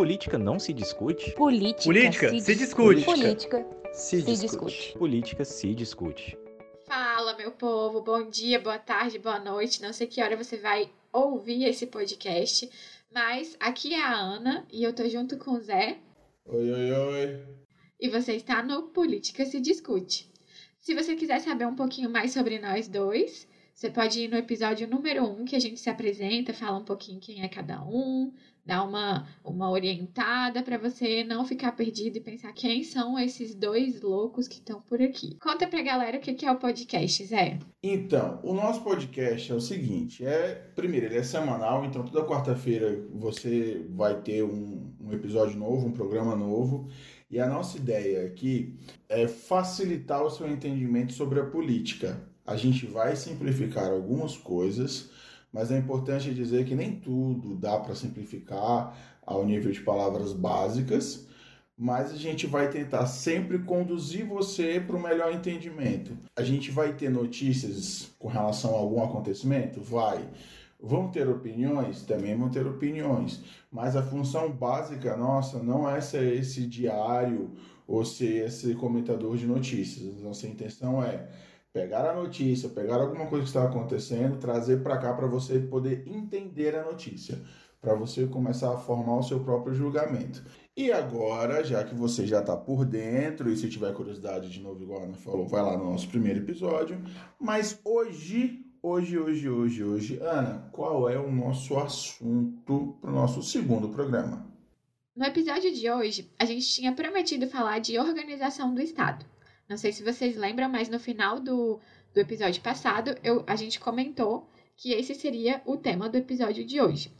Política não se discute? Política, Política se, se discute. Política se, se discute. discute. Política se discute. Fala, meu povo. Bom dia, boa tarde, boa noite. Não sei que hora você vai ouvir esse podcast, mas aqui é a Ana e eu tô junto com o Zé. Oi, oi, oi. E você está no Política se discute. Se você quiser saber um pouquinho mais sobre nós dois, você pode ir no episódio número 1, um, que a gente se apresenta, fala um pouquinho quem é cada um, dá uma, uma orientada para você não ficar perdido e pensar quem são esses dois loucos que estão por aqui. Conta pra galera o que é o podcast, Zé. Então, o nosso podcast é o seguinte: é primeiro, ele é semanal, então toda quarta-feira você vai ter um, um episódio novo, um programa novo. E a nossa ideia aqui é facilitar o seu entendimento sobre a política. A gente vai simplificar algumas coisas, mas é importante dizer que nem tudo dá para simplificar ao nível de palavras básicas, mas a gente vai tentar sempre conduzir você para o melhor entendimento. A gente vai ter notícias com relação a algum acontecimento? Vai. Vão ter opiniões? Também vão ter opiniões. Mas a função básica nossa não é ser esse diário ou ser esse comentador de notícias. Nossa intenção é pegar a notícia, pegar alguma coisa que está acontecendo, trazer para cá para você poder entender a notícia, para você começar a formar o seu próprio julgamento. E agora, já que você já está por dentro, e se tiver curiosidade de novo, igual a Ana falou, vai lá no nosso primeiro episódio. Mas hoje Hoje, hoje, hoje, hoje, Ana, qual é o nosso assunto para o nosso segundo programa? No episódio de hoje, a gente tinha prometido falar de organização do Estado. Não sei se vocês lembram, mas no final do, do episódio passado, eu, a gente comentou que esse seria o tema do episódio de hoje.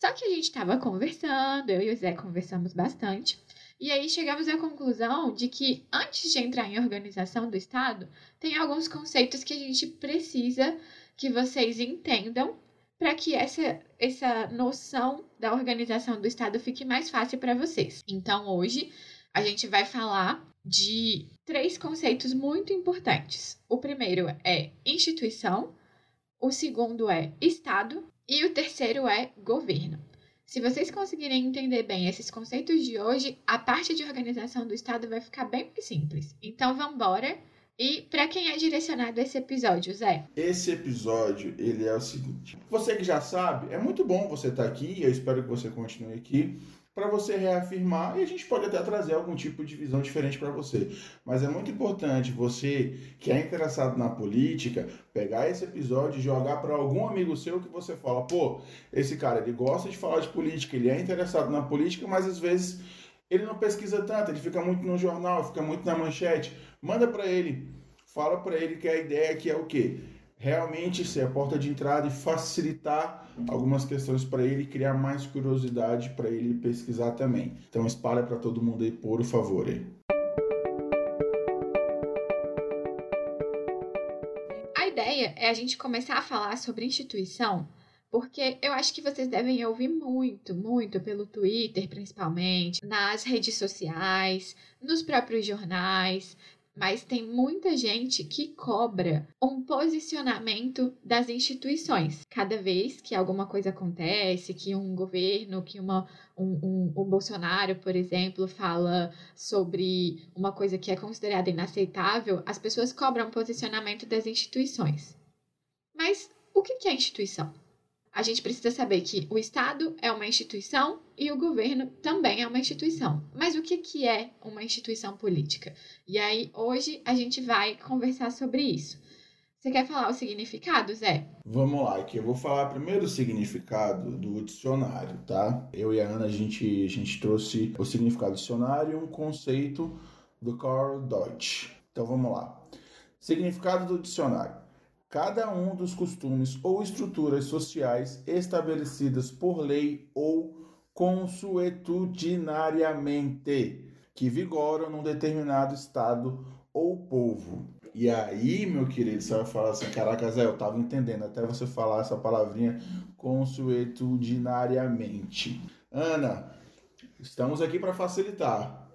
Só que a gente estava conversando, eu e o Zé conversamos bastante, e aí chegamos à conclusão de que antes de entrar em organização do Estado, tem alguns conceitos que a gente precisa que vocês entendam para que essa, essa noção da organização do Estado fique mais fácil para vocês. Então, hoje, a gente vai falar de três conceitos muito importantes. O primeiro é instituição, o segundo é Estado e o terceiro é governo. Se vocês conseguirem entender bem esses conceitos de hoje, a parte de organização do Estado vai ficar bem mais simples. Então, vamos embora e para quem é direcionado esse episódio, Zé? Esse episódio, ele é o seguinte. Você que já sabe, é muito bom você estar tá aqui, eu espero que você continue aqui, para você reafirmar e a gente pode até trazer algum tipo de visão diferente para você. Mas é muito importante você que é interessado na política, pegar esse episódio e jogar para algum amigo seu que você fala, pô, esse cara ele gosta de falar de política, ele é interessado na política, mas às vezes ele não pesquisa tanto, ele fica muito no jornal, fica muito na manchete. Manda para ele, fala para ele que a ideia aqui é o quê? Realmente ser a porta de entrada e facilitar algumas questões para ele, criar mais curiosidade para ele pesquisar também. Então espalha para todo mundo aí, por favor. Aí. A ideia é a gente começar a falar sobre instituição porque eu acho que vocês devem ouvir muito, muito pelo Twitter, principalmente, nas redes sociais, nos próprios jornais, mas tem muita gente que cobra um posicionamento das instituições. Cada vez que alguma coisa acontece, que um governo, que uma, um, um, um Bolsonaro, por exemplo, fala sobre uma coisa que é considerada inaceitável, as pessoas cobram um posicionamento das instituições. Mas o que é instituição? A gente precisa saber que o Estado é uma instituição e o governo também é uma instituição. Mas o que, que é uma instituição política? E aí, hoje, a gente vai conversar sobre isso. Você quer falar o significado, Zé? Vamos lá, aqui eu vou falar primeiro o significado do dicionário, tá? Eu e a Ana, a gente, a gente trouxe o significado do dicionário e um conceito do Carl Deutsch. Então vamos lá. Significado do dicionário cada um dos costumes ou estruturas sociais estabelecidas por lei ou consuetudinariamente que vigoram num determinado estado ou povo. E aí, meu querido, você vai falar assim: caraca, Zé, eu tava entendendo até você falar essa palavrinha consuetudinariamente. Ana, estamos aqui para facilitar.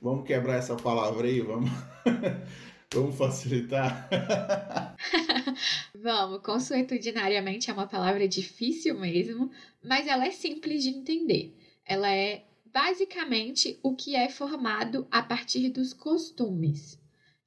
Vamos quebrar essa palavra aí, vamos. Vamos facilitar? Vamos, consuetudinariamente é uma palavra difícil mesmo, mas ela é simples de entender. Ela é basicamente o que é formado a partir dos costumes.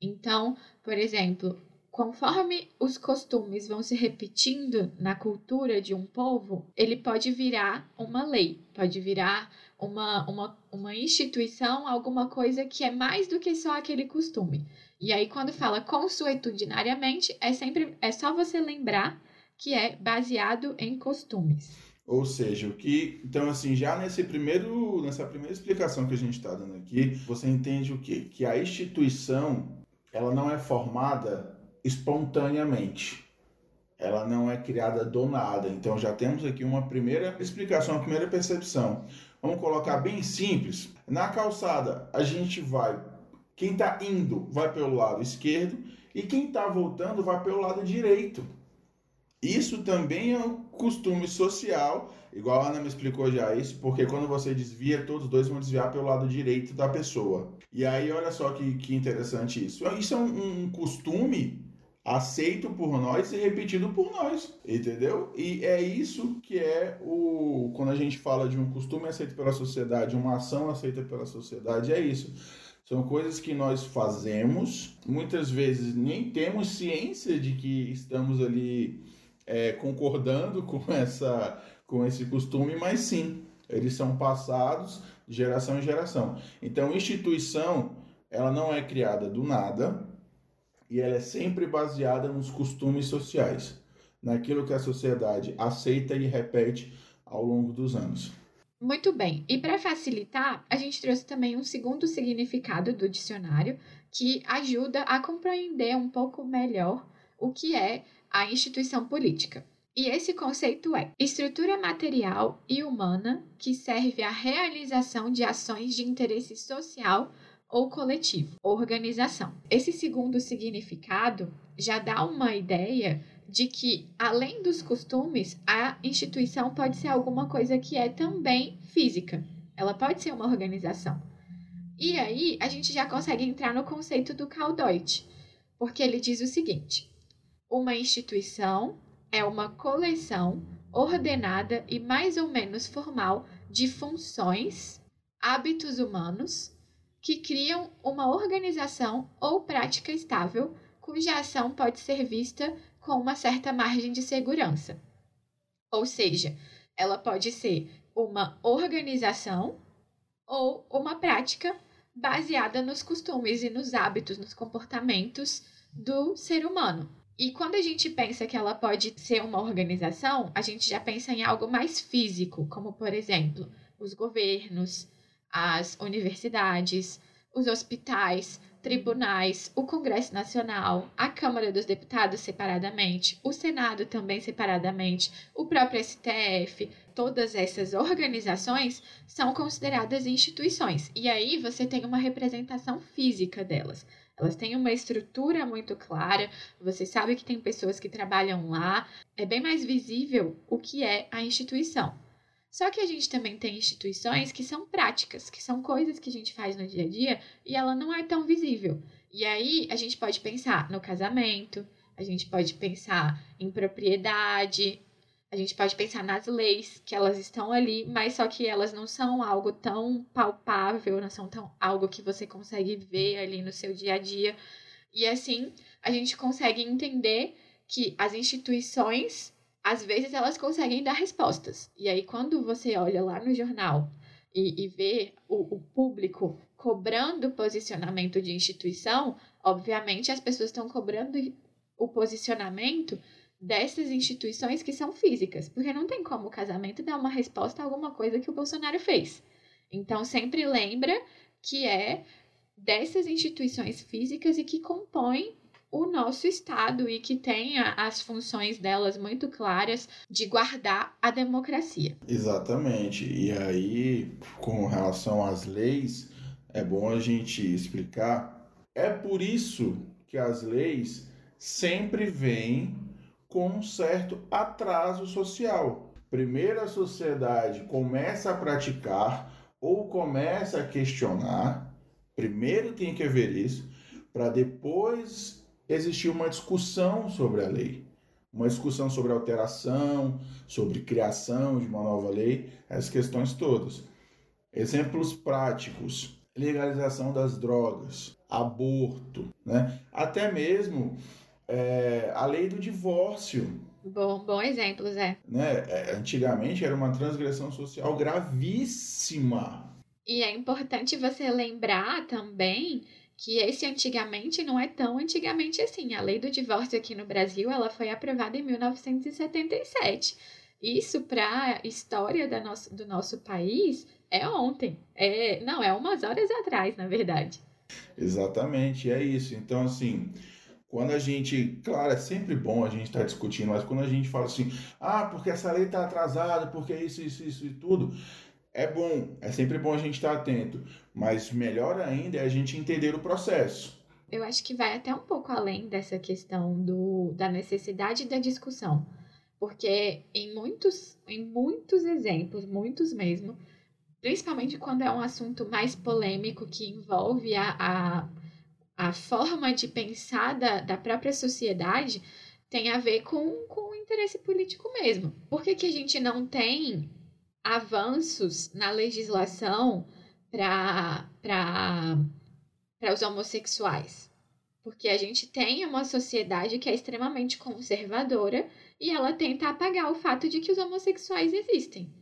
Então, por exemplo, conforme os costumes vão se repetindo na cultura de um povo, ele pode virar uma lei, pode virar uma, uma, uma instituição, alguma coisa que é mais do que só aquele costume. E aí, quando fala consuetudinariamente, é sempre é só você lembrar que é baseado em costumes. Ou seja, o que. Então, assim, já nesse primeiro, nessa primeira explicação que a gente está dando aqui, você entende o quê? Que a instituição ela não é formada espontaneamente. Ela não é criada do nada. Então já temos aqui uma primeira explicação, uma primeira percepção. Vamos colocar bem simples. Na calçada, a gente vai. Quem está indo vai pelo lado esquerdo e quem está voltando vai pelo lado direito. Isso também é um costume social, igual a Ana me explicou já isso, porque quando você desvia, todos dois vão desviar pelo lado direito da pessoa. E aí, olha só que, que interessante isso. Isso é um, um costume aceito por nós e repetido por nós, entendeu? E é isso que é o quando a gente fala de um costume aceito pela sociedade, uma ação aceita pela sociedade, é isso. São coisas que nós fazemos, muitas vezes nem temos ciência de que estamos ali é, concordando com, essa, com esse costume, mas sim, eles são passados de geração em geração. Então, instituição, ela não é criada do nada e ela é sempre baseada nos costumes sociais, naquilo que a sociedade aceita e repete ao longo dos anos. Muito bem. E para facilitar, a gente trouxe também um segundo significado do dicionário que ajuda a compreender um pouco melhor o que é a instituição política. E esse conceito é estrutura material e humana que serve à realização de ações de interesse social ou coletivo, organização. Esse segundo significado já dá uma ideia de que, além dos costumes, a instituição pode ser alguma coisa que é também física. Ela pode ser uma organização. E aí a gente já consegue entrar no conceito do Caldeut, porque ele diz o seguinte: uma instituição é uma coleção ordenada e mais ou menos formal de funções, hábitos humanos que criam uma organização ou prática estável cuja ação pode ser vista com uma certa margem de segurança. Ou seja, ela pode ser uma organização ou uma prática baseada nos costumes e nos hábitos, nos comportamentos do ser humano. E quando a gente pensa que ela pode ser uma organização, a gente já pensa em algo mais físico, como por exemplo, os governos, as universidades, os hospitais, tribunais, o Congresso Nacional, a Câmara dos Deputados separadamente, o Senado também separadamente, o próprio STF, todas essas organizações são consideradas instituições. E aí você tem uma representação física delas. Elas têm uma estrutura muito clara, você sabe que tem pessoas que trabalham lá, é bem mais visível o que é a instituição. Só que a gente também tem instituições que são práticas, que são coisas que a gente faz no dia a dia e ela não é tão visível. E aí a gente pode pensar no casamento, a gente pode pensar em propriedade, a gente pode pensar nas leis, que elas estão ali, mas só que elas não são algo tão palpável, não são tão algo que você consegue ver ali no seu dia a dia. E assim, a gente consegue entender que as instituições, às vezes, elas conseguem dar respostas. E aí, quando você olha lá no jornal e, e vê o, o público cobrando posicionamento de instituição, obviamente as pessoas estão cobrando o posicionamento dessas instituições que são físicas, porque não tem como o casamento dar uma resposta a alguma coisa que o Bolsonaro fez. Então sempre lembra que é dessas instituições físicas e que compõem o nosso Estado e que tenha as funções delas muito claras de guardar a democracia. Exatamente. E aí, com relação às leis, é bom a gente explicar. É por isso que as leis sempre vêm com um certo atraso social. Primeiro a sociedade começa a praticar ou começa a questionar, primeiro tem que haver isso, para depois existir uma discussão sobre a lei. Uma discussão sobre alteração, sobre criação de uma nova lei, essas questões todas. Exemplos práticos: legalização das drogas, aborto, né? até mesmo é, a lei do divórcio. Bom, bom exemplo, Zé. Né? É, antigamente era uma transgressão social gravíssima. E é importante você lembrar também que esse antigamente não é tão antigamente assim. A lei do divórcio aqui no Brasil ela foi aprovada em 1977. Isso para a história da nosso, do nosso país é ontem. É, não, é umas horas atrás, na verdade. Exatamente, é isso. Então, assim, quando a gente, claro, é sempre bom a gente estar tá discutindo, mas quando a gente fala assim, ah, porque essa lei está atrasada, porque isso, isso, isso e tudo, é bom, é sempre bom a gente estar atento, mas melhor ainda é a gente entender o processo. Eu acho que vai até um pouco além dessa questão do, da necessidade da discussão, porque em muitos, em muitos exemplos, muitos mesmo, principalmente quando é um assunto mais polêmico que envolve a, a, a forma de pensar da, da própria sociedade, tem a ver com, com o interesse político mesmo. Por que, que a gente não tem avanços na legislação para os homossexuais? Porque a gente tem uma sociedade que é extremamente conservadora e ela tenta apagar o fato de que os homossexuais existem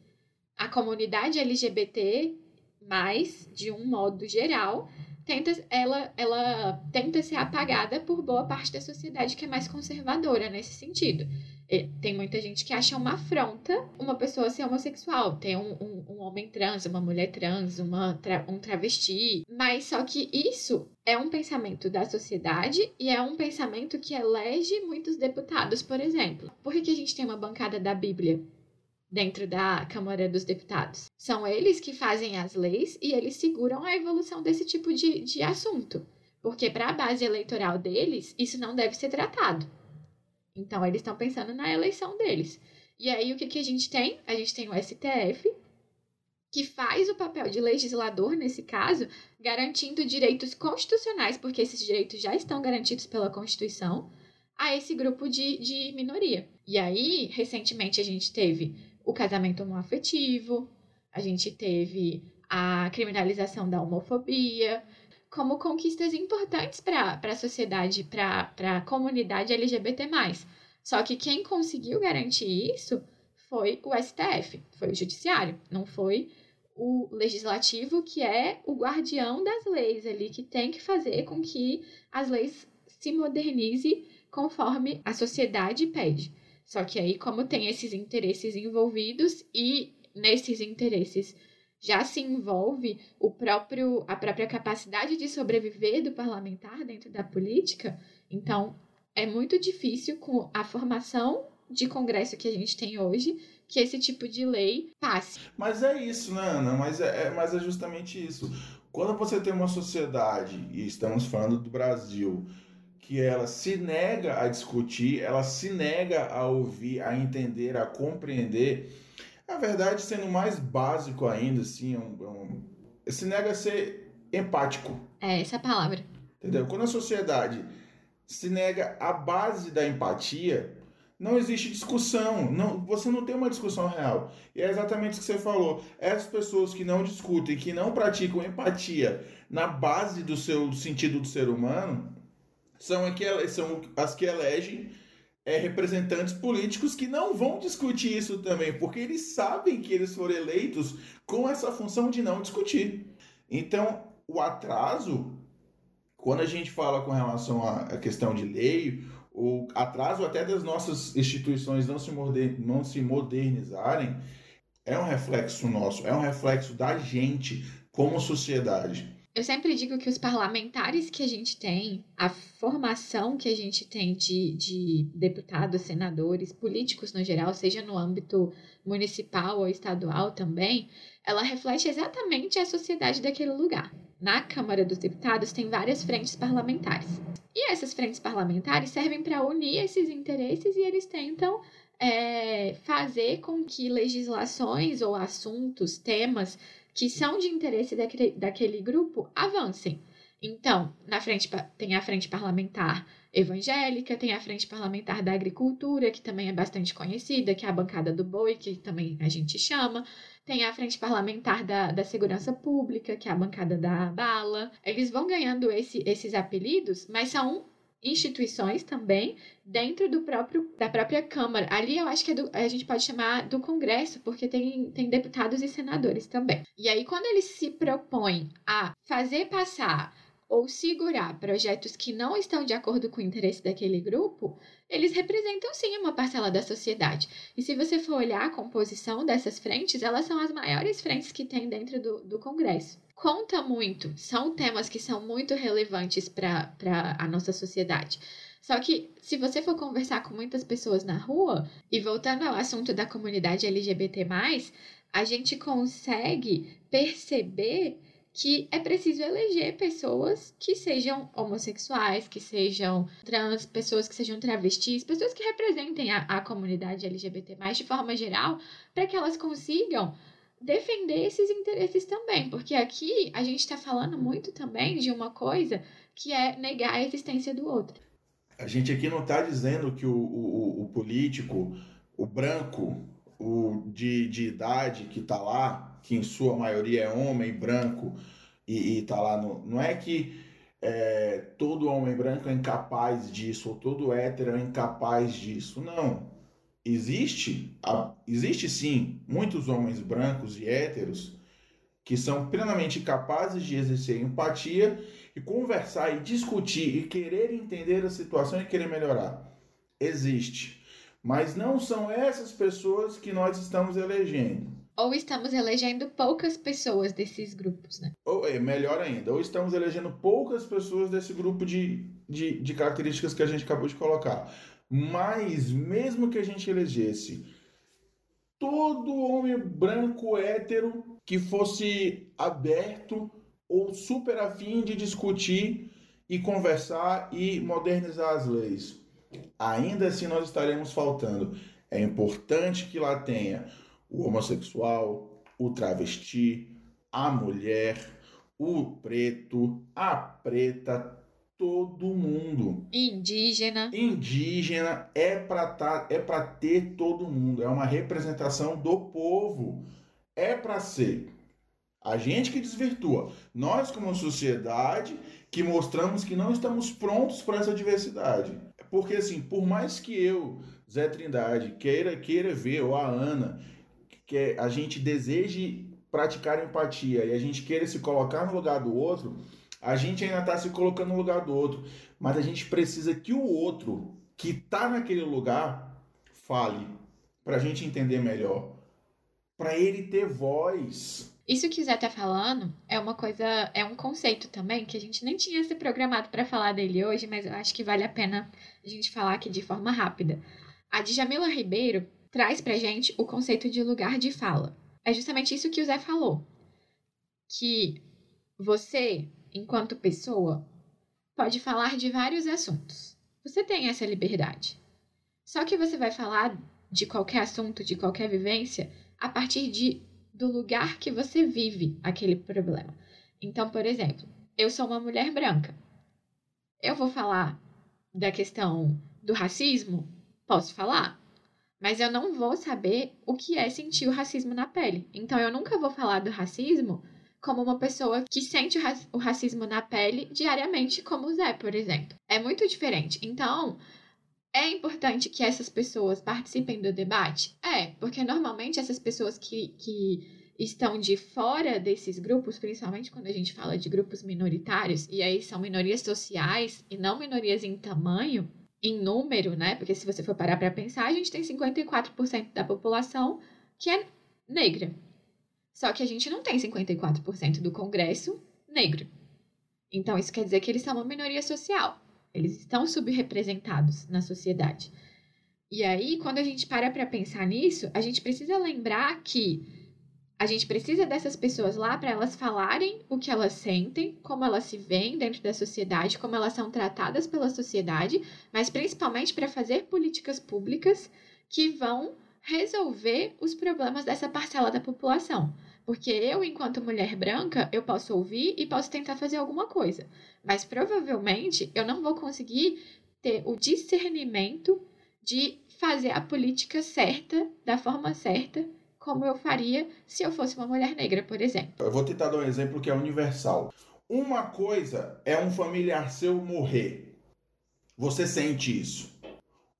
a comunidade LGBT, mais de um modo geral, tenta, ela, ela tenta ser apagada por boa parte da sociedade que é mais conservadora nesse sentido. Tem muita gente que acha uma afronta uma pessoa ser homossexual, ter um, um, um homem trans, uma mulher trans, uma um travesti. Mas só que isso é um pensamento da sociedade e é um pensamento que elege muitos deputados, por exemplo. Por que a gente tem uma bancada da Bíblia? Dentro da Câmara dos Deputados. São eles que fazem as leis e eles seguram a evolução desse tipo de, de assunto. Porque para a base eleitoral deles, isso não deve ser tratado. Então, eles estão pensando na eleição deles. E aí, o que, que a gente tem? A gente tem o STF, que faz o papel de legislador nesse caso, garantindo direitos constitucionais, porque esses direitos já estão garantidos pela Constituição, a esse grupo de, de minoria. E aí, recentemente, a gente teve o casamento homoafetivo, a gente teve a criminalização da homofobia, como conquistas importantes para a sociedade, para a comunidade LGBT. Só que quem conseguiu garantir isso foi o STF, foi o Judiciário, não foi o Legislativo, que é o guardião das leis ali, que tem que fazer com que as leis se modernizem conforme a sociedade pede. Só que aí, como tem esses interesses envolvidos e nesses interesses já se envolve o próprio a própria capacidade de sobreviver do parlamentar dentro da política, então é muito difícil com a formação de congresso que a gente tem hoje que esse tipo de lei passe. Mas é isso, né, Ana? Mas é, é, mas é justamente isso. Quando você tem uma sociedade, e estamos falando do Brasil, que ela se nega a discutir, ela se nega a ouvir, a entender, a compreender. Na verdade, sendo mais básico ainda, assim, é um, é um, se nega a ser empático. É essa a palavra. Entendeu? Quando a sociedade se nega a base da empatia, não existe discussão. Não, você não tem uma discussão real. E é exatamente o que você falou. Essas pessoas que não discutem, que não praticam empatia na base do seu do sentido do ser humano, são, aqui, são as que elegem é, representantes políticos que não vão discutir isso também, porque eles sabem que eles foram eleitos com essa função de não discutir. Então, o atraso, quando a gente fala com relação à questão de lei, o atraso até das nossas instituições não se, não se modernizarem, é um reflexo nosso, é um reflexo da gente como sociedade. Eu sempre digo que os parlamentares que a gente tem, a formação que a gente tem de, de deputados, senadores, políticos no geral, seja no âmbito municipal ou estadual também, ela reflete exatamente a sociedade daquele lugar. Na Câmara dos Deputados tem várias frentes parlamentares. E essas frentes parlamentares servem para unir esses interesses e eles tentam é, fazer com que legislações ou assuntos, temas que são de interesse daquele, daquele grupo avancem. Então, na frente tem a frente parlamentar evangélica, tem a frente parlamentar da agricultura, que também é bastante conhecida, que é a bancada do boi, que também a gente chama. Tem a frente parlamentar da, da segurança pública, que é a bancada da bala. Eles vão ganhando esse, esses apelidos, mas são instituições também dentro do próprio da própria Câmara. Ali eu acho que é do, a gente pode chamar do Congresso, porque tem, tem deputados e senadores também. E aí, quando eles se propõem a fazer passar ou segurar projetos que não estão de acordo com o interesse daquele grupo, eles representam sim uma parcela da sociedade. E se você for olhar a composição dessas frentes, elas são as maiores frentes que tem dentro do, do Congresso. Conta muito, são temas que são muito relevantes para a nossa sociedade. Só que, se você for conversar com muitas pessoas na rua, e voltando ao assunto da comunidade LGBT, a gente consegue perceber que é preciso eleger pessoas que sejam homossexuais, que sejam trans, pessoas que sejam travestis, pessoas que representem a, a comunidade LGBT de forma geral, para que elas consigam defender esses interesses também, porque aqui a gente está falando muito também de uma coisa que é negar a existência do outro. A gente aqui não está dizendo que o, o, o político, o branco, o de, de idade que está lá, que em sua maioria é homem branco e, está lá no. Não é que é, todo homem branco é incapaz disso, ou todo hétero é incapaz disso. Não. Existe, existe sim muitos homens brancos e héteros que são plenamente capazes de exercer empatia e conversar e discutir e querer entender a situação e querer melhorar. Existe. Mas não são essas pessoas que nós estamos elegendo ou estamos elegendo poucas pessoas desses grupos, né? Ou é melhor ainda, ou estamos elegendo poucas pessoas desse grupo de, de, de características que a gente acabou de colocar. Mas mesmo que a gente elegesse todo homem branco hétero que fosse aberto ou super afim de discutir e conversar e modernizar as leis. Ainda assim nós estaremos faltando. É importante que lá tenha o homossexual, o travesti, a mulher, o preto, a preta, todo mundo. Indígena. Indígena é para tá, é para ter todo mundo, é uma representação do povo. É para ser. A gente que desvirtua. Nós como sociedade que mostramos que não estamos prontos para essa diversidade. Porque assim, por mais que eu, Zé Trindade, queira queira ver ou a Ana que a gente deseje praticar empatia e a gente queira se colocar no lugar do outro, a gente ainda está se colocando no lugar do outro. Mas a gente precisa que o outro que está naquele lugar fale para a gente entender melhor, para ele ter voz. Isso que o Zé tá falando é uma coisa, é um conceito também que a gente nem tinha se programado para falar dele hoje, mas eu acho que vale a pena a gente falar aqui de forma rápida. A Djamila Ribeiro, traz pra gente o conceito de lugar de fala. É justamente isso que o Zé falou. Que você, enquanto pessoa, pode falar de vários assuntos. Você tem essa liberdade. Só que você vai falar de qualquer assunto, de qualquer vivência, a partir de, do lugar que você vive aquele problema. Então, por exemplo, eu sou uma mulher branca. Eu vou falar da questão do racismo? Posso falar? mas eu não vou saber o que é sentir o racismo na pele. Então eu nunca vou falar do racismo como uma pessoa que sente o racismo na pele diariamente, como o Zé, por exemplo. É muito diferente. Então, é importante que essas pessoas participem do debate? É, porque normalmente essas pessoas que, que estão de fora desses grupos, principalmente quando a gente fala de grupos minoritários, e aí são minorias sociais e não minorias em tamanho, em número, né? Porque se você for parar para pensar, a gente tem 54% da população que é negra. Só que a gente não tem 54% do Congresso negro. Então isso quer dizer que eles são uma minoria social. Eles estão subrepresentados na sociedade. E aí, quando a gente para para pensar nisso, a gente precisa lembrar que a gente precisa dessas pessoas lá para elas falarem o que elas sentem, como elas se veem dentro da sociedade, como elas são tratadas pela sociedade, mas principalmente para fazer políticas públicas que vão resolver os problemas dessa parcela da população. Porque eu, enquanto mulher branca, eu posso ouvir e posso tentar fazer alguma coisa. Mas provavelmente eu não vou conseguir ter o discernimento de fazer a política certa, da forma certa, como eu faria se eu fosse uma mulher negra, por exemplo. Eu vou tentar dar um exemplo que é universal. Uma coisa é um familiar seu morrer. Você sente isso.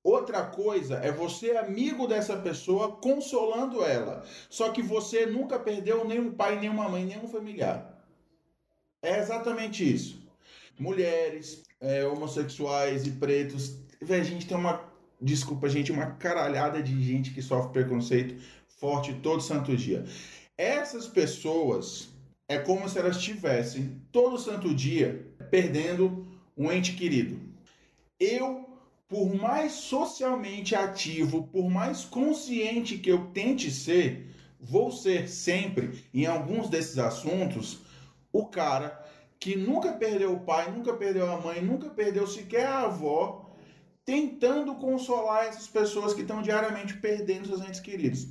Outra coisa é você, amigo dessa pessoa, consolando ela. Só que você nunca perdeu nem um pai, nem uma mãe, nem um familiar. É exatamente isso. Mulheres, é, homossexuais e pretos. A gente tem uma. Desculpa, gente, uma caralhada de gente que sofre preconceito forte todo santo dia. Essas pessoas é como se elas estivessem todo santo dia perdendo um ente querido. Eu por mais socialmente ativo, por mais consciente que eu tente ser, vou ser sempre, em alguns desses assuntos, o cara que nunca perdeu o pai, nunca perdeu a mãe, nunca perdeu sequer a avó, tentando consolar essas pessoas que estão diariamente perdendo seus entes queridos.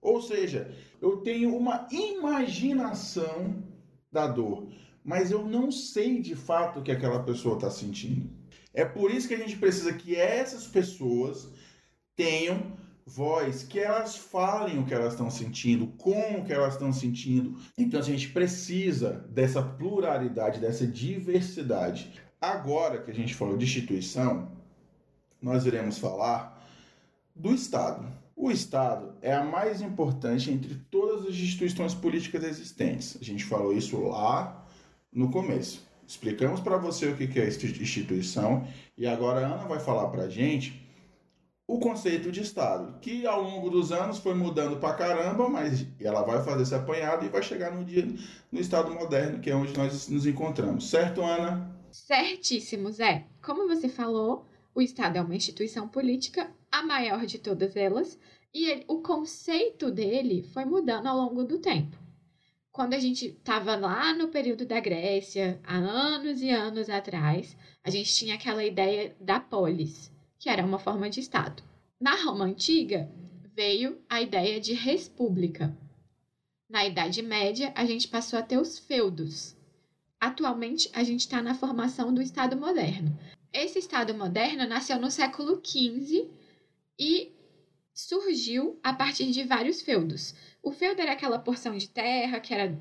Ou seja, eu tenho uma imaginação da dor, mas eu não sei de fato o que aquela pessoa está sentindo. É por isso que a gente precisa que essas pessoas tenham voz, que elas falem o que elas estão sentindo, como que elas estão sentindo. Então a gente precisa dessa pluralidade, dessa diversidade. Agora que a gente falou de instituição, nós iremos falar do Estado. O Estado é a mais importante entre todas as instituições políticas existentes. A gente falou isso lá no começo. Explicamos para você o que é instituição e agora a Ana vai falar para a gente o conceito de Estado, que ao longo dos anos foi mudando para caramba, mas ela vai fazer esse apanhado e vai chegar no dia no Estado moderno, que é onde nós nos encontramos. Certo, Ana? Certíssimo, Zé. Como você falou, o Estado é uma instituição política, a maior de todas elas, e ele, o conceito dele foi mudando ao longo do tempo quando a gente estava lá no período da Grécia, há anos e anos atrás, a gente tinha aquela ideia da polis, que era uma forma de Estado. Na Roma Antiga, veio a ideia de república. Na Idade Média, a gente passou a ter os feudos. Atualmente, a gente está na formação do Estado moderno. Esse Estado moderno nasceu no século XV e surgiu a partir de vários feudos. O feudo era aquela porção de terra que era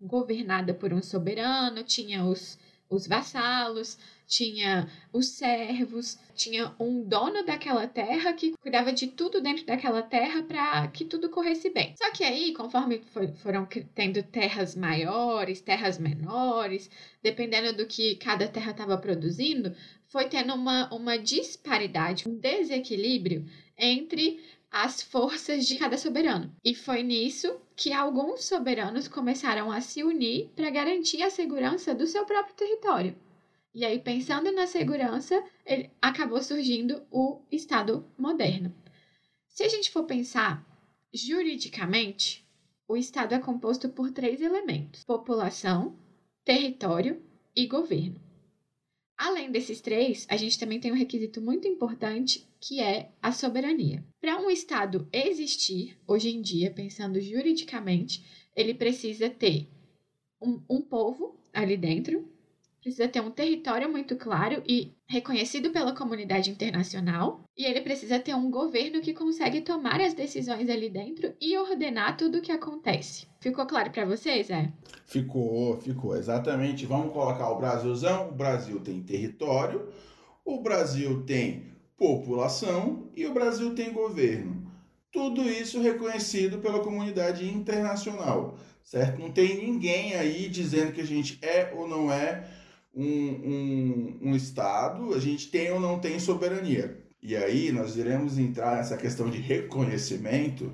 governada por um soberano, tinha os, os vassalos, tinha os servos, tinha um dono daquela terra que cuidava de tudo dentro daquela terra para que tudo corresse bem. Só que aí, conforme for, foram tendo terras maiores, terras menores, dependendo do que cada terra estava produzindo, foi tendo uma, uma disparidade, um desequilíbrio entre as forças de cada soberano. E foi nisso que alguns soberanos começaram a se unir para garantir a segurança do seu próprio território. E aí, pensando na segurança, ele acabou surgindo o Estado moderno. Se a gente for pensar juridicamente, o Estado é composto por três elementos: população, território e governo. Além desses três, a gente também tem um requisito muito importante que é a soberania. Para um Estado existir, hoje em dia, pensando juridicamente, ele precisa ter um, um povo ali dentro, precisa ter um território muito claro e reconhecido pela comunidade internacional, e ele precisa ter um governo que consegue tomar as decisões ali dentro e ordenar tudo o que acontece. Ficou claro para vocês, é? Ficou, ficou, exatamente. Vamos colocar o Brasilzão. O Brasil tem território, o Brasil tem população e o Brasil tem governo. Tudo isso reconhecido pela comunidade internacional, certo? Não tem ninguém aí dizendo que a gente é ou não é um, um, um Estado, a gente tem ou não tem soberania. E aí nós iremos entrar nessa questão de reconhecimento,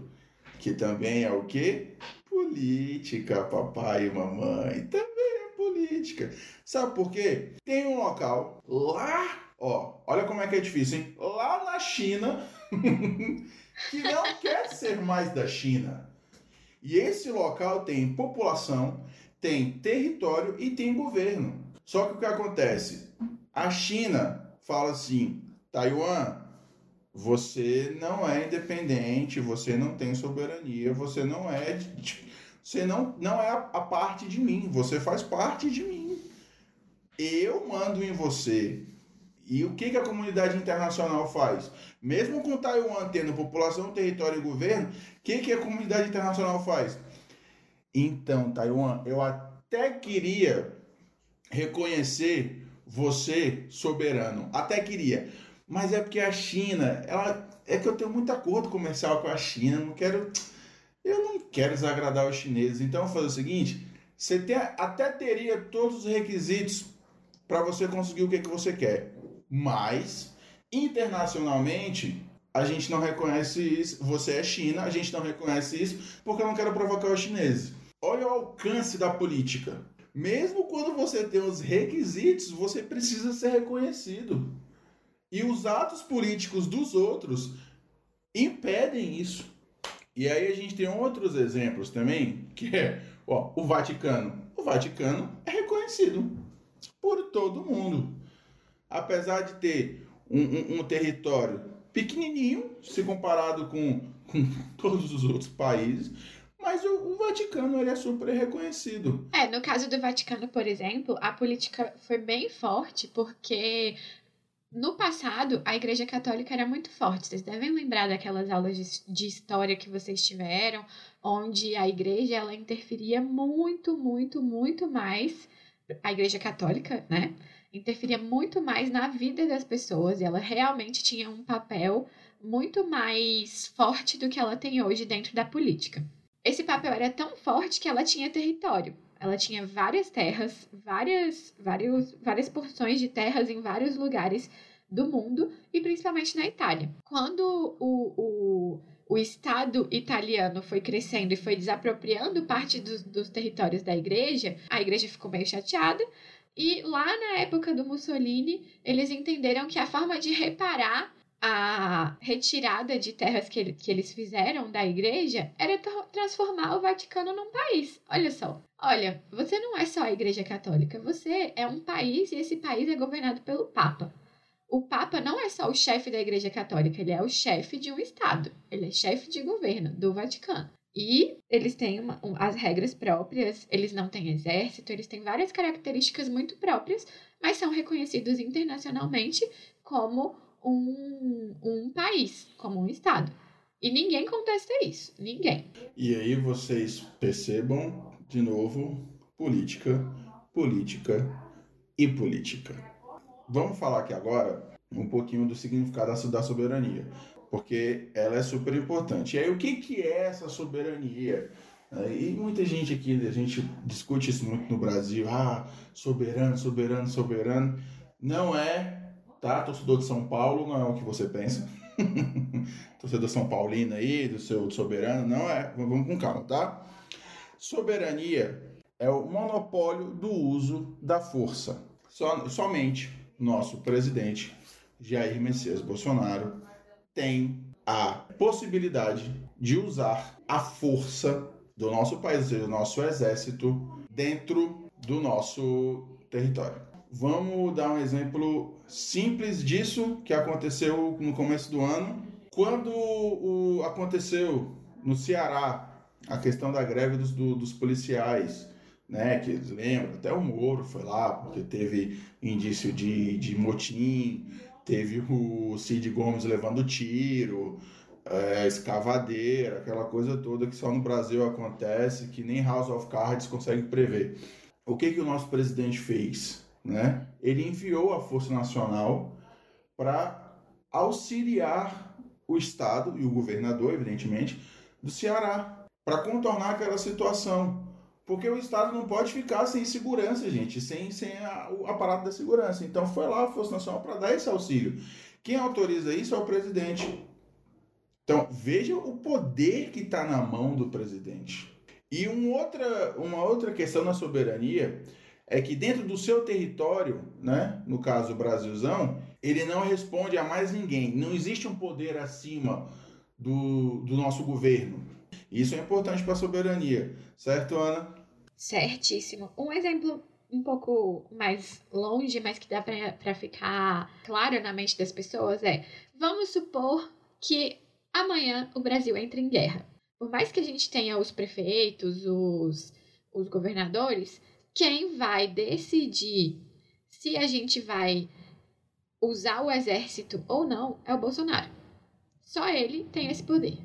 que também é o quê? Política, papai e mamãe. Também é política. Sabe por quê? Tem um local lá, ó, olha como é que é difícil, hein? Lá na China, que não quer ser mais da China. E esse local tem população, tem território e tem governo. Só que o que acontece? A China fala assim: Taiwan, você não é independente, você não tem soberania, você não é. Você não, não é a, parte de mim, você faz parte de mim. Eu mando em você. E o que, que a comunidade internacional faz? Mesmo com Taiwan tendo população, território e governo, o que, que a comunidade internacional faz? Então, Taiwan, eu até queria reconhecer você soberano. Até queria. Mas é porque a China, ela é que eu tenho muito acordo comercial com a China, não quero eu não quero desagradar os chineses. Então, eu vou fazer o seguinte, você tem, até teria todos os requisitos para você conseguir o que, que você quer. Mas internacionalmente a gente não reconhece isso. Você é China, a gente não reconhece isso porque eu não quero provocar os chineses. Olha o alcance da política. Mesmo quando você tem os requisitos, você precisa ser reconhecido. E os atos políticos dos outros impedem isso. E aí a gente tem outros exemplos também, que é ó, o Vaticano. O Vaticano é reconhecido por todo mundo. Apesar de ter um, um, um território pequenininho, se comparado com, com todos os outros países, mas o, o, Vaticano ele é super reconhecido. É, no caso do Vaticano, por exemplo, a política foi bem forte porque no passado a Igreja Católica era muito forte. Vocês devem lembrar daquelas aulas de, de história que vocês tiveram, onde a Igreja ela interferia muito, muito, muito mais a Igreja Católica, né? Interferia muito mais na vida das pessoas e ela realmente tinha um papel muito mais forte do que ela tem hoje dentro da política. Esse papel era tão forte que ela tinha território. Ela tinha várias terras, várias, vários, várias porções de terras em vários lugares do mundo e principalmente na Itália. Quando o, o, o Estado italiano foi crescendo e foi desapropriando parte dos, dos territórios da igreja, a igreja ficou meio chateada. E lá na época do Mussolini, eles entenderam que a forma de reparar a retirada de terras que, ele, que eles fizeram da igreja era transformar o Vaticano num país. Olha só. Olha, você não é só a igreja católica, você é um país e esse país é governado pelo Papa. O Papa não é só o chefe da igreja católica, ele é o chefe de um Estado. Ele é chefe de governo do Vaticano. E eles têm uma, um, as regras próprias, eles não têm exército, eles têm várias características muito próprias, mas são reconhecidos internacionalmente como um, um país, como um Estado. E ninguém contesta isso, ninguém. E aí vocês percebam, de novo, política, política e política. Vamos falar aqui agora um pouquinho do significado da soberania, porque ela é super importante. E aí, o que, que é essa soberania? E muita gente aqui, a gente discute isso muito no Brasil, ah, soberano, soberano, soberano. Não é tá? Torcedor de São Paulo não é o que você pensa. Torcedor São Paulino aí, do seu soberano, não é. Vamos com calma, tá? Soberania é o monopólio do uso da força. So, somente nosso presidente Jair Messias Bolsonaro tem a possibilidade de usar a força do nosso país, do nosso exército, dentro do nosso território. Vamos dar um exemplo simples disso que aconteceu no começo do ano. Quando o, aconteceu no Ceará a questão da greve dos, do, dos policiais, né, que lembram, até o Moro foi lá, porque teve indício de, de motim, teve o Cid Gomes levando tiro, é, escavadeira, aquela coisa toda que só no Brasil acontece, que nem House of Cards consegue prever. O que, que o nosso presidente fez? Né, ele enviou a Força Nacional para auxiliar o Estado e o governador, evidentemente, do Ceará, para contornar aquela situação. Porque o Estado não pode ficar sem segurança, gente, sem, sem a, o aparato da segurança. Então foi lá a Força Nacional para dar esse auxílio. Quem autoriza isso é o presidente. Então veja o poder que está na mão do presidente. E um outra, uma outra questão na soberania é que dentro do seu território, né, no caso Brasilzão, ele não responde a mais ninguém. Não existe um poder acima do, do nosso governo. Isso é importante para a soberania, certo, Ana? Certíssimo. Um exemplo um pouco mais longe, mas que dá para ficar claro na mente das pessoas é: vamos supor que amanhã o Brasil entre em guerra. por mais que a gente tenha os prefeitos, os, os governadores, quem vai decidir se a gente vai usar o exército ou não é o Bolsonaro. Só ele tem esse poder.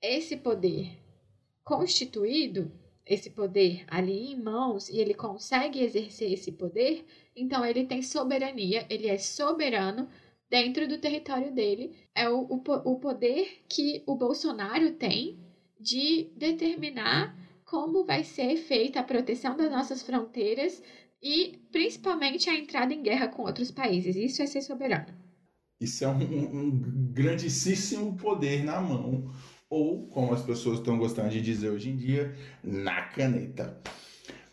Esse poder constituído, esse poder ali em mãos, e ele consegue exercer esse poder, então ele tem soberania, ele é soberano dentro do território dele. É o, o, o poder que o Bolsonaro tem de determinar como vai ser feita a proteção das nossas fronteiras e principalmente a entrada em guerra com outros países. Isso é ser soberano. Isso é um, um grandíssimo poder na mão, ou, como as pessoas estão gostando de dizer hoje em dia, na caneta.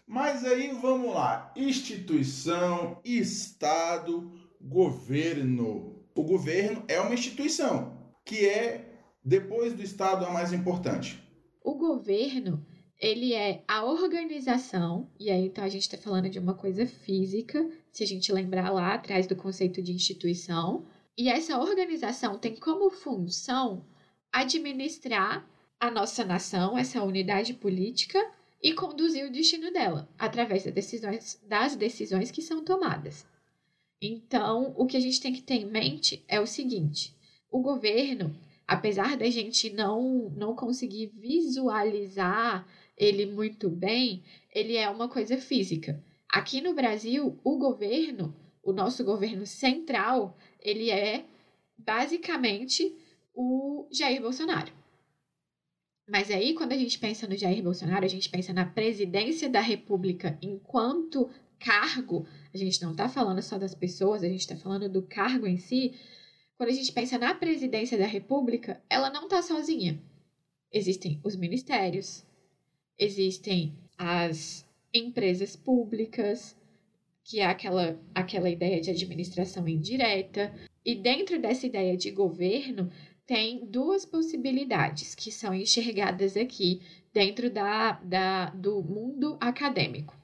Mas aí vamos lá: instituição, Estado, governo. O governo é uma instituição que é, depois do Estado, a mais importante. O governo ele é a organização, e aí então a gente está falando de uma coisa física, se a gente lembrar lá atrás do conceito de instituição, e essa organização tem como função administrar a nossa nação, essa unidade política, e conduzir o destino dela através das decisões, das decisões que são tomadas. Então, o que a gente tem que ter em mente é o seguinte: o governo, apesar da gente não, não conseguir visualizar ele muito bem, ele é uma coisa física. Aqui no Brasil, o governo, o nosso governo central, ele é basicamente o Jair Bolsonaro. Mas aí, quando a gente pensa no Jair Bolsonaro, a gente pensa na presidência da República enquanto cargo, a gente não está falando só das pessoas, a gente está falando do cargo em si. Quando a gente pensa na presidência da República, ela não está sozinha. Existem os ministérios, existem as empresas públicas, que é aquela, aquela ideia de administração indireta. E dentro dessa ideia de governo, tem duas possibilidades que são enxergadas aqui dentro da, da, do mundo acadêmico.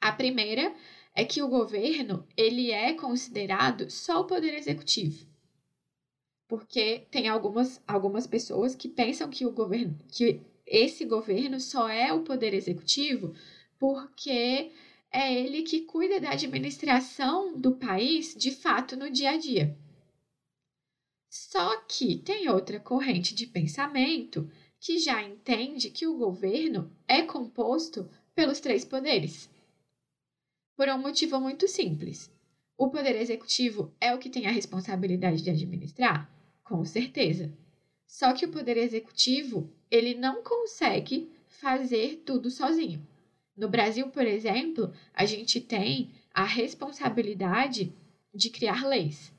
A primeira é que o governo ele é considerado só o poder executivo. Porque tem algumas, algumas pessoas que pensam que o governo, que esse governo só é o poder executivo porque é ele que cuida da administração do país de fato no dia a dia. Só que tem outra corrente de pensamento que já entende que o governo é composto pelos três poderes. Por um motivo muito simples. O poder executivo é o que tem a responsabilidade de administrar? Com certeza. Só que o poder executivo, ele não consegue fazer tudo sozinho. No Brasil, por exemplo, a gente tem a responsabilidade de criar leis.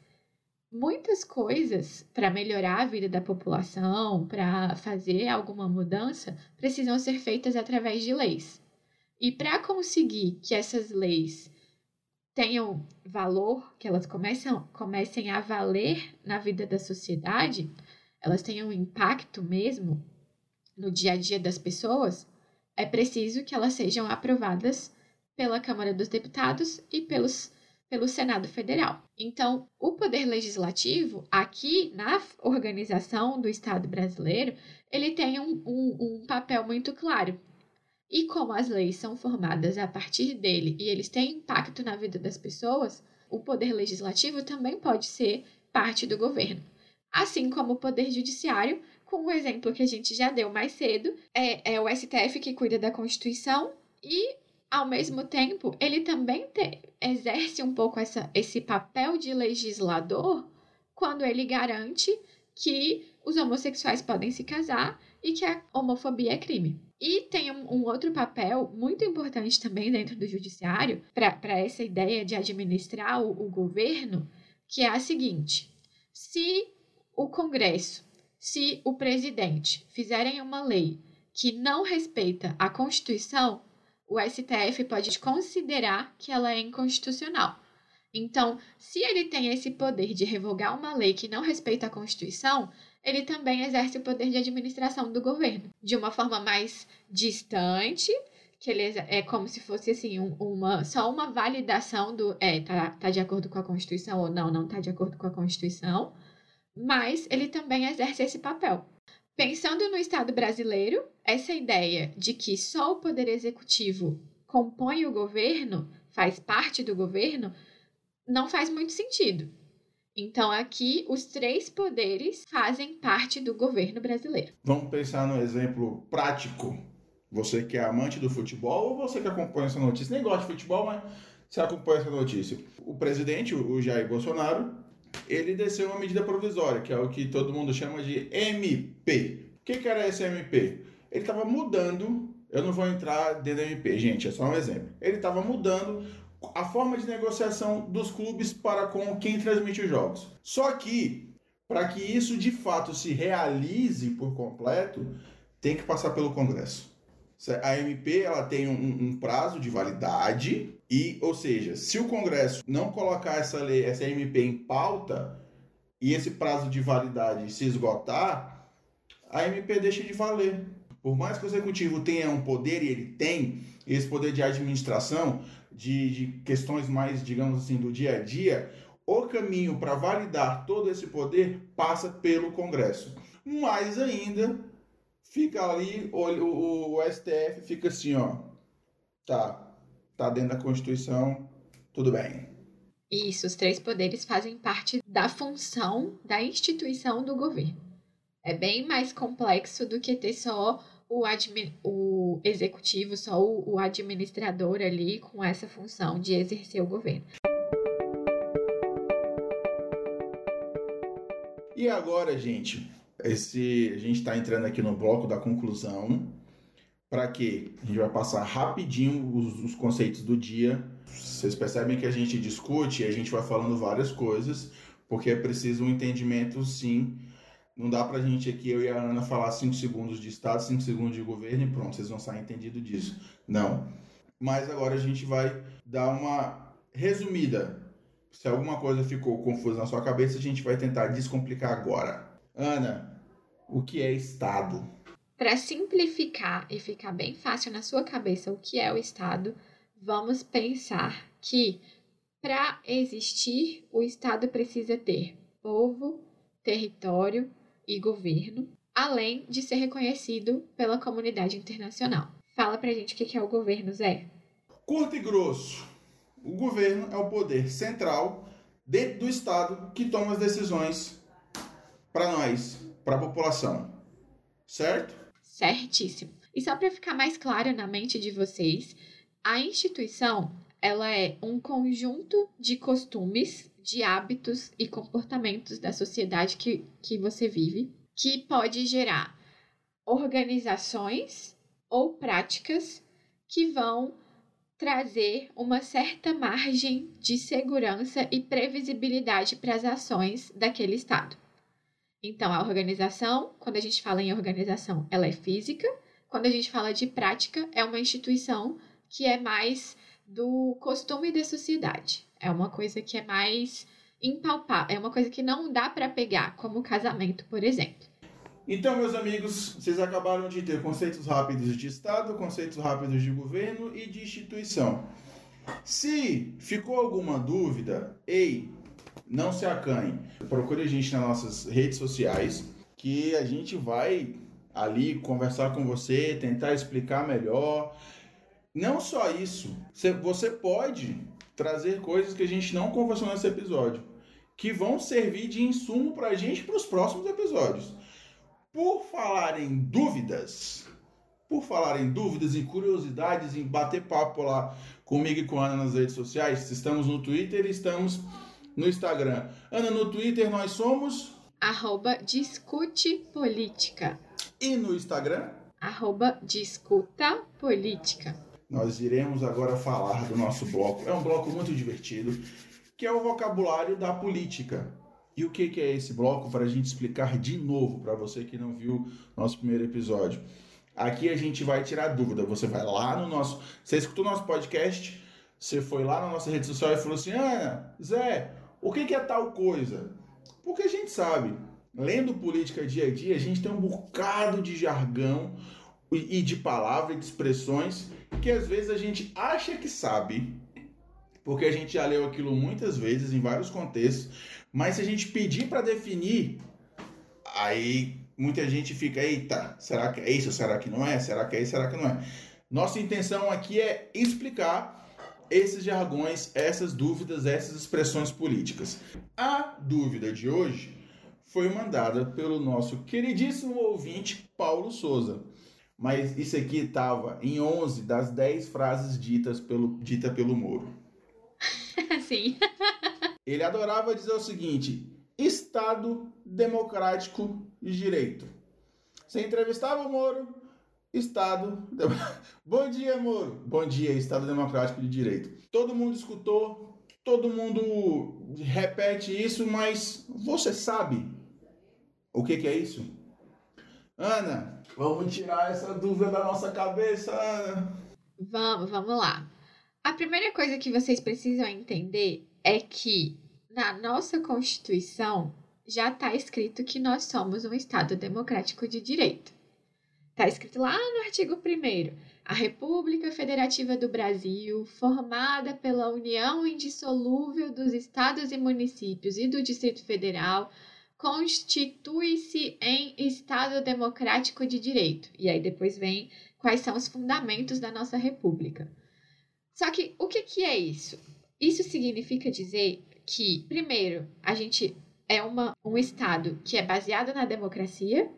Muitas coisas para melhorar a vida da população, para fazer alguma mudança, precisam ser feitas através de leis. E para conseguir que essas leis tenham valor, que elas comecem, a valer na vida da sociedade, elas tenham impacto mesmo no dia a dia das pessoas, é preciso que elas sejam aprovadas pela Câmara dos Deputados e pelos, pelo Senado Federal. Então, o Poder Legislativo, aqui na organização do Estado brasileiro, ele tem um, um, um papel muito claro. E como as leis são formadas a partir dele e eles têm impacto na vida das pessoas, o Poder Legislativo também pode ser parte do governo assim como o Poder Judiciário, com o exemplo que a gente já deu mais cedo, é, é o STF que cuida da Constituição e, ao mesmo tempo, ele também te, exerce um pouco essa, esse papel de legislador quando ele garante que os homossexuais podem se casar e que a homofobia é crime. E tem um, um outro papel muito importante também dentro do judiciário para essa ideia de administrar o, o governo, que é a seguinte: se o Congresso, se o presidente fizerem uma lei que não respeita a Constituição, o STF pode considerar que ela é inconstitucional. Então, se ele tem esse poder de revogar uma lei que não respeita a Constituição, ele também exerce o poder de administração do governo de uma forma mais distante, que ele é como se fosse assim um, uma só uma validação do é tá, tá de acordo com a Constituição ou não, não tá de acordo com a Constituição mas ele também exerce esse papel. Pensando no Estado brasileiro, essa ideia de que só o Poder Executivo compõe o governo, faz parte do governo, não faz muito sentido. Então, aqui, os três poderes fazem parte do governo brasileiro. Vamos pensar no exemplo prático. Você que é amante do futebol ou você que acompanha essa notícia? Nem gosta de futebol, mas você acompanha essa notícia. O presidente, o Jair Bolsonaro, ele desceu uma medida provisória, que é o que todo mundo chama de MP. O que, que era esse MP? Ele estava mudando, eu não vou entrar dentro do MP, gente, é só um exemplo. Ele estava mudando a forma de negociação dos clubes para com quem transmite os jogos. Só que, para que isso de fato se realize por completo, tem que passar pelo Congresso. A MP ela tem um, um, prazo de validade e, ou seja, se o Congresso não colocar essa lei, essa MP em pauta e esse prazo de validade se esgotar, a MP deixa de valer. Por mais que o executivo tenha um poder e ele tem esse poder de administração de, de questões mais, digamos assim, do dia a dia, o caminho para validar todo esse poder passa pelo Congresso. Mais ainda, fica ali, o, o, STF fica assim, ó, tá, tá dentro da Constituição, tudo bem. Isso, os três poderes fazem parte da função da instituição do governo. É bem mais complexo do que ter só o, admi o executivo, só o, o administrador ali com essa função de exercer o governo. E agora, gente, esse, a gente está entrando aqui no bloco da conclusão. Para quê? A gente vai passar rapidinho os, os, conceitos do dia. Vocês percebem que a gente discute e a gente vai falando várias coisas, porque é preciso um entendimento, sim. Não dá para a gente aqui, eu e a Ana, falar 5 segundos de Estado, 5 segundos de governo e pronto, vocês vão sair entendido disso. Não. Mas agora a gente vai dar uma resumida. Se alguma coisa ficou confusa na sua cabeça, a gente vai tentar descomplicar agora. Ana, o que é Estado? Para simplificar e ficar bem fácil na sua cabeça o que é o Estado, vamos pensar que para existir, o Estado precisa ter povo, território e governo, além de ser reconhecido pela comunidade internacional. Fala pra gente o que é o governo, Zé. Curto e grosso. O governo é o poder central dentro do Estado que toma as decisões para nós, para a população. Certo? Certíssimo. E só para ficar mais claro na mente de vocês, a instituição ela é um conjunto de costumes, de hábitos e comportamentos da sociedade que, que você vive, que pode gerar organizações ou práticas que vão trazer uma certa margem de segurança e previsibilidade para as ações daquele Estado. Então, a organização, quando a gente fala em organização, ela é física. Quando a gente fala de prática, é uma instituição que é mais do costume da sociedade. É uma coisa que é mais impalpável, é uma coisa que não dá para pegar, como o casamento, por exemplo. Então, meus amigos, vocês acabaram de ter conceitos rápidos de Estado, conceitos rápidos de governo e de instituição. Se ficou alguma dúvida, ei, não se acanhe. Procure a gente nas nossas redes sociais, que a gente vai ali conversar com você, tentar explicar melhor. Não só isso, você pode trazer coisas que a gente não conversou nesse episódio, que vão servir de insumo para a gente para os próximos episódios. Por falar em dúvidas, por falar em dúvidas e curiosidades, em bater papo lá comigo e com a Ana nas redes sociais, estamos no Twitter estamos no Instagram. Ana, no Twitter nós somos. Arroba Discute Política. E no Instagram? Arroba Discuta Política. Nós iremos agora falar do nosso bloco. É um bloco muito divertido, que é o vocabulário da política. E o que, que é esse bloco para a gente explicar de novo para você que não viu nosso primeiro episódio? Aqui a gente vai tirar dúvida. Você vai lá no nosso. Você escutou nosso podcast? Você foi lá na nossa rede social e falou assim: Ana, Zé, o que, que é tal coisa? Porque a gente sabe, lendo política dia a dia, a gente tem um bocado de jargão e de palavras e de expressões que às vezes a gente acha que sabe, porque a gente já leu aquilo muitas vezes em vários contextos, mas se a gente pedir para definir, aí muita gente fica, eita, será que é isso? Será que não é? Será que é isso? Será que não é? Nossa intenção aqui é explicar esses jargões, essas dúvidas, essas expressões políticas. A dúvida de hoje foi mandada pelo nosso queridíssimo ouvinte Paulo Souza. Mas isso aqui estava em 11 das 10 frases ditas pelo, dita pelo Moro. Sim. Ele adorava dizer o seguinte: Estado democrático de direito. Você entrevistava o Moro, Estado. Bom dia, Moro. Bom dia, Estado Democrático de Direito. Todo mundo escutou, todo mundo repete isso, mas você sabe o que, que é isso? Ana, vamos tirar essa dúvida da nossa cabeça, Ana. Vamos, vamos lá. A primeira coisa que vocês precisam entender é que na nossa Constituição já está escrito que nós somos um Estado democrático de direito. Está escrito lá no artigo 1 a República Federativa do Brasil, formada pela união indissolúvel dos estados e municípios e do Distrito Federal, constitui-se em Estado democrático de direito. E aí depois vem quais são os fundamentos da nossa República. Só que o que, que é isso? Isso significa dizer que, primeiro, a gente é uma, um Estado que é baseado na democracia,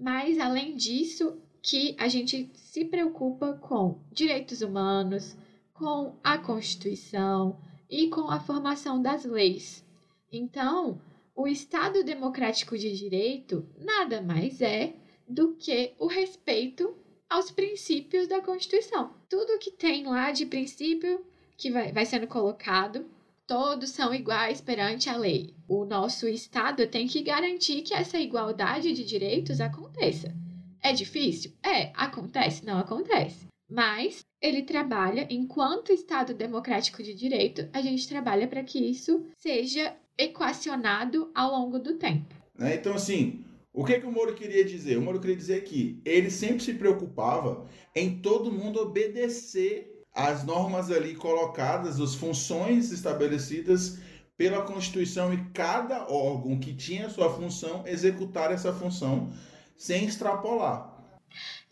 mas além disso, que a gente se preocupa com direitos humanos, com a Constituição e com a formação das leis. Então, o Estado democrático de direito nada mais é do que o respeito aos princípios da Constituição. Tudo que tem lá de princípio que vai, vai sendo colocado todos são iguais perante a lei. O nosso Estado tem que garantir que essa igualdade de direitos aconteça. É difícil? É, acontece, não acontece. Mas ele trabalha, enquanto Estado democrático de direito, a gente trabalha para que isso seja equacionado ao longo do tempo. Né? Então, assim, o que, que o Moro queria dizer? O Moro queria dizer que ele sempre se preocupava em todo mundo obedecer as normas ali colocadas, as funções estabelecidas pela Constituição e cada órgão que tinha sua função executar essa função sem extrapolar.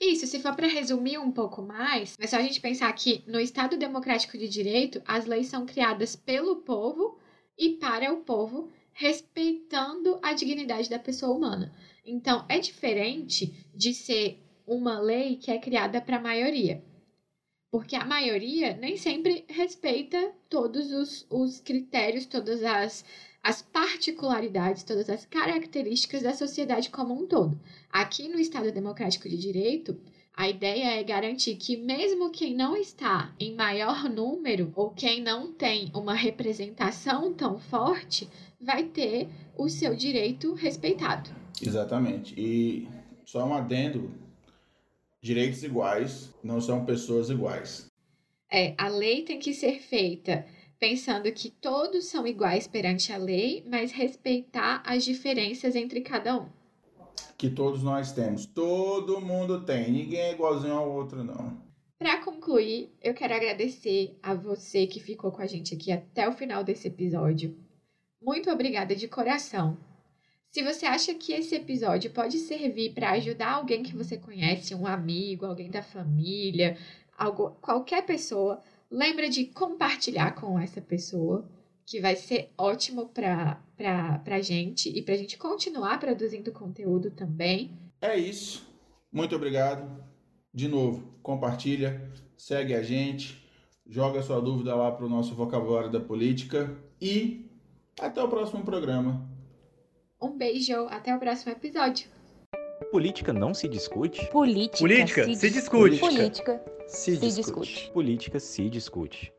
Isso, se for para resumir um pouco mais, é só a gente pensar que no Estado Democrático de Direito, as leis são criadas pelo povo e para o povo, respeitando a dignidade da pessoa humana. Então, é diferente de ser uma lei que é criada para a maioria. Porque a maioria nem sempre respeita todos os, os critérios, todas as, as particularidades, todas as características da sociedade como um todo. Aqui no Estado Democrático de Direito, a ideia é garantir que, mesmo quem não está em maior número ou quem não tem uma representação tão forte, vai ter o seu direito respeitado. Exatamente. E só um adendo direitos iguais não são pessoas iguais. É, a lei tem que ser feita pensando que todos são iguais perante a lei, mas respeitar as diferenças entre cada um. Que todos nós temos. Todo mundo tem. Ninguém é igualzinho ao outro, não. Para concluir, eu quero agradecer a você que ficou com a gente aqui até o final desse episódio. Muito obrigada de coração se você acha que esse episódio pode servir para ajudar alguém que você conhece, um amigo, alguém da família, algo, qualquer pessoa, lembra de compartilhar com essa pessoa, que vai ser ótimo para a gente e para a gente continuar produzindo conteúdo também. É isso. Muito obrigado. De novo, compartilha, segue a gente, joga sua dúvida lá para o nosso vocabulário da política e até o próximo programa. Um beijo, até o próximo episódio. Política não se discute? Política, Política se, se discute. Política se, se discute. discute. Política se discute.